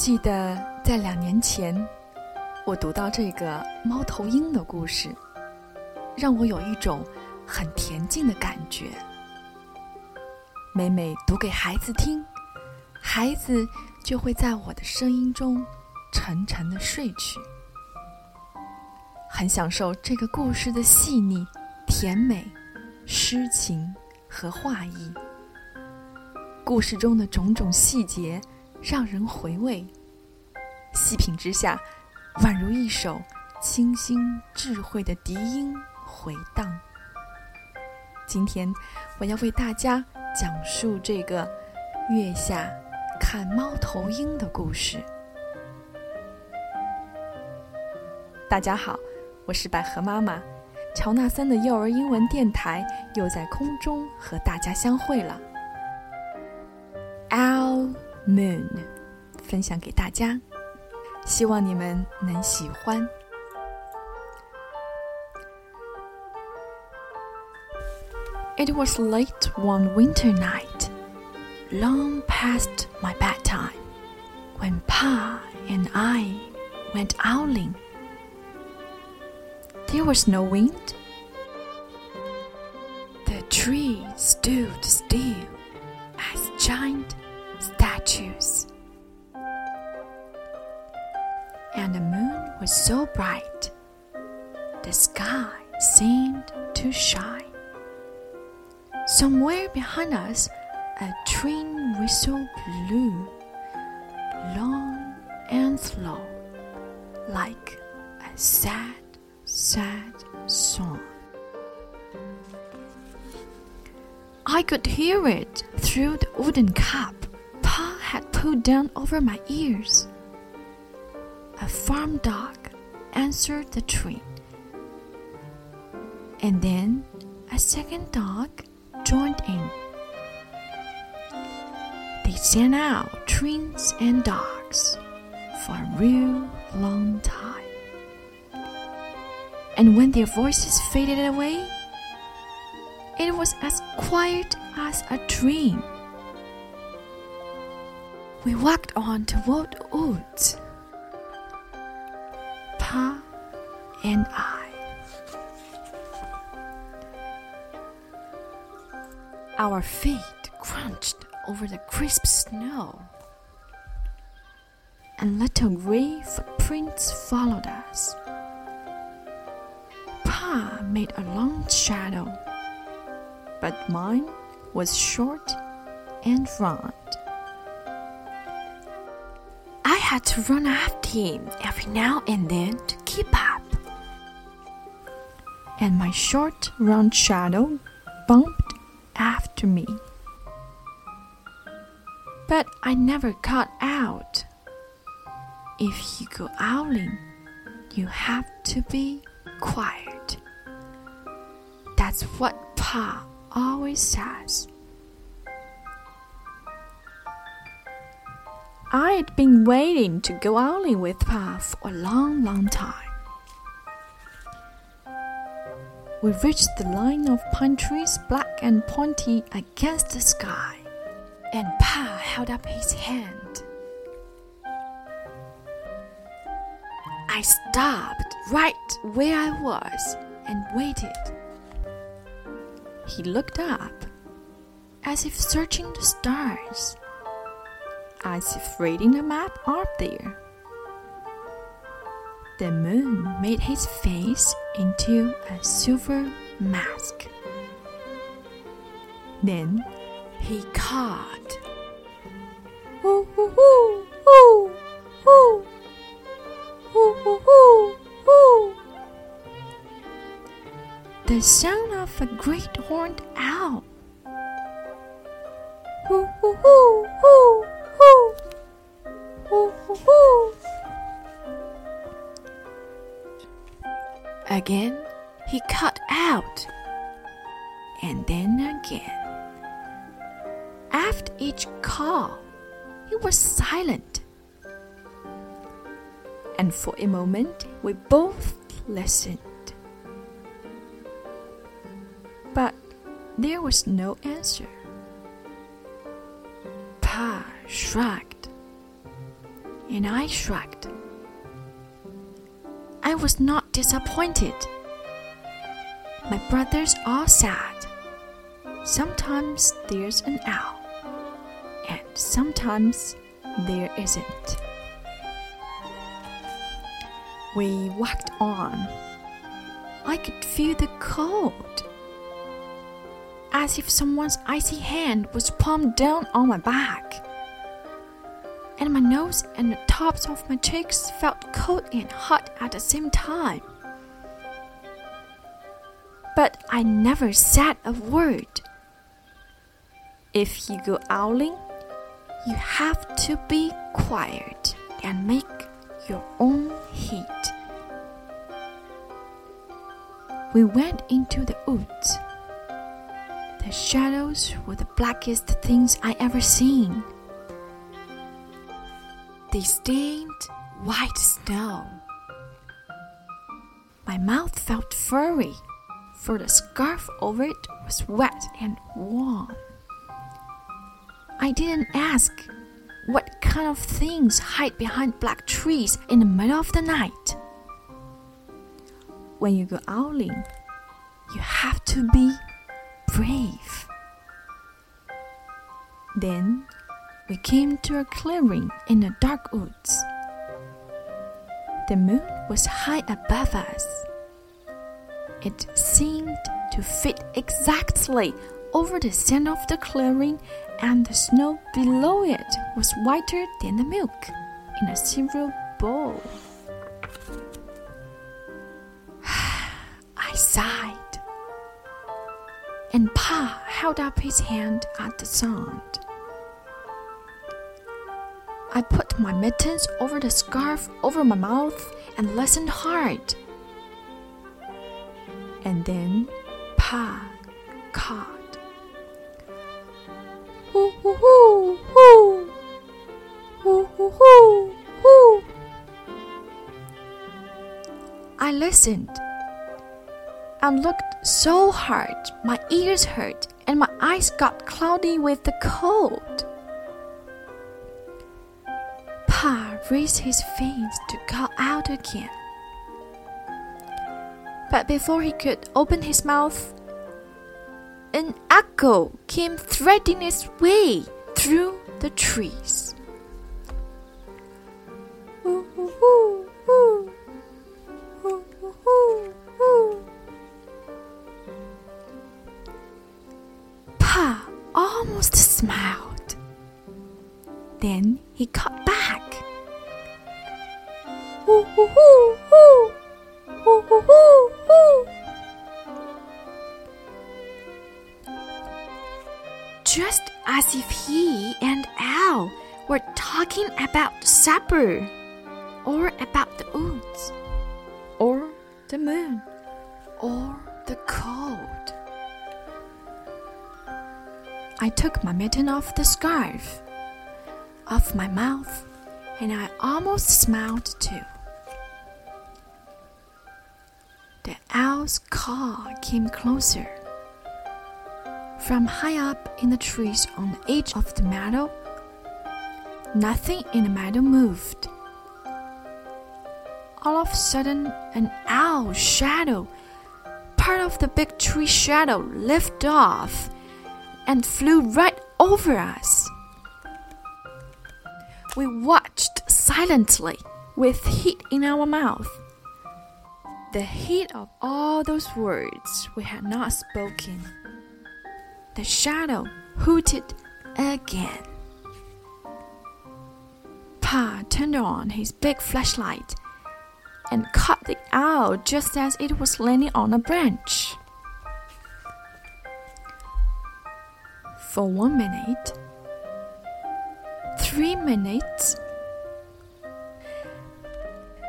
记得在两年前，我读到这个猫头鹰的故事，让我有一种很恬静的感觉。每每读给孩子听，孩子就会在我的声音中沉沉的睡去。很享受这个故事的细腻、甜美、诗情和画意。故事中的种种细节让人回味，细品之下，宛如一首清新智慧的笛音回荡。今天，我要为大家讲述这个月下看猫头鹰的故事。大家好，我是百合妈妈，乔纳森的幼儿英文电台又在空中和大家相会了。Owl Moon，分享给大家，希望你们能喜欢。It was late one winter night, long past my bedtime, when Pa and I went owling. There was no wind. The tree stood still was so bright, the sky seemed to shine. Somewhere behind us, a train whistle blew, long and slow, like a sad, sad song. I could hear it through the wooden cap Pa had pulled down over my ears. A farm dog answered the train. And then a second dog joined in. They sent out trains and dogs for a real long time. And when their voices faded away, it was as quiet as a dream. We walked on toward woods. Pa and I. Our feet crunched over the crisp snow, and little gray footprints followed us. Pa made a long shadow, but mine was short and round. Had to run after him every now and then to keep up. And my short, round shadow bumped after me. But I never got out. If you go owling, you have to be quiet. That's what Pa always says. I'd been waiting to go owling with Pa for a long, long time. We reached the line of pine trees, black and pointy against the sky, and Pa held up his hand. I stopped right where I was and waited. He looked up, as if searching the stars, as if reading the map up there. The moon made his face into a silver mask. Then he called. The sound of a great horned owl. Again, he cut out, and then again. After each call, he was silent. And for a moment, we both listened. But there was no answer. Pa shrugged. and I shrugged. I was not disappointed. My brothers are sad. Sometimes there's an owl, and sometimes there isn't. We walked on. I could feel the cold, as if someone's icy hand was palmed down on my back. And my nose and the tops of my cheeks felt cold and hot at the same time. But I never said a word. If you go owling, you have to be quiet and make your own heat. We went into the woods. The shadows were the blackest things I ever seen. They stained white snow. My mouth felt furry, for the scarf over it was wet and warm. I didn't ask what kind of things hide behind black trees in the middle of the night. When you go owling, you have to be brave. Then we came to a clearing in the dark woods. The moon was high above us. It seemed to fit exactly over the center of the clearing and the snow below it was whiter than the milk in a silver bowl. I sighed, and Pa held up his hand at the sound. My mittens over the scarf over my mouth and listened hard. And then Pa called. Hoo hoo hoo hoo. Hoo hoo hoo hoo. I listened and looked so hard my ears hurt and my eyes got cloudy with the cold. Raised his face to call out again. But before he could open his mouth, an echo came threading its way through the trees. Pa almost smiled. Then he cut Just as if he and Al were talking about supper, or about the woods, or the moon, or the cold. I took my mitten off the scarf, off my mouth, and I almost smiled too. Owl's call came closer. From high up in the trees on the edge of the meadow, nothing in the meadow moved. All of a sudden, an owl shadow, part of the big tree shadow, lifted off and flew right over us. We watched silently with heat in our mouth. The heat of all those words we had not spoken. The shadow hooted again. Pa turned on his big flashlight and caught the owl just as it was landing on a branch. For one minute, three minutes,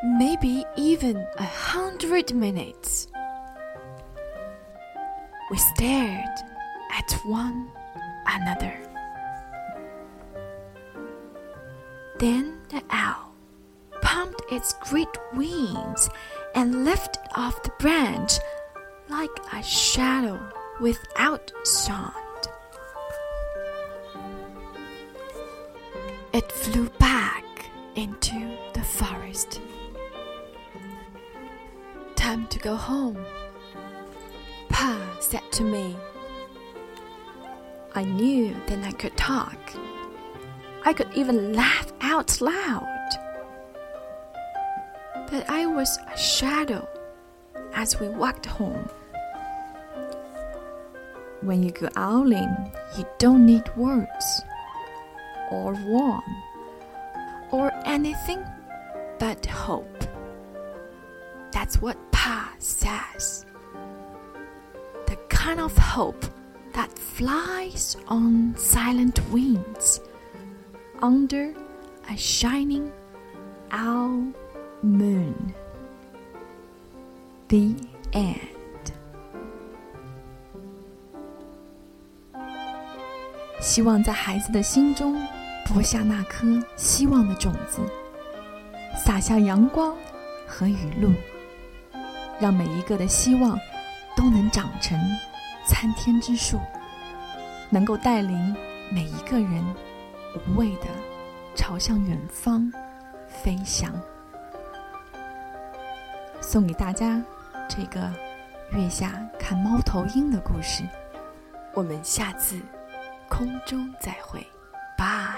maybe even a hundred minutes, we stared at one another. Then the owl pumped its great wings and lifted off the branch like a shadow without sound. It flew back into the forest. Time to go home, Pa said to me. I knew then I could talk. I could even laugh out loud. But I was a shadow as we walked home. When you go owling, you don't need words or warm or anything but hope. That's what Pa says. The kind of hope that flies on silent wings under a shining owl moon. The end. 让每一个的希望都能长成参天之树，能够带领每一个人无畏的朝向远方飞翔。送给大家这个月下看猫头鹰的故事，我们下次空中再会，拜。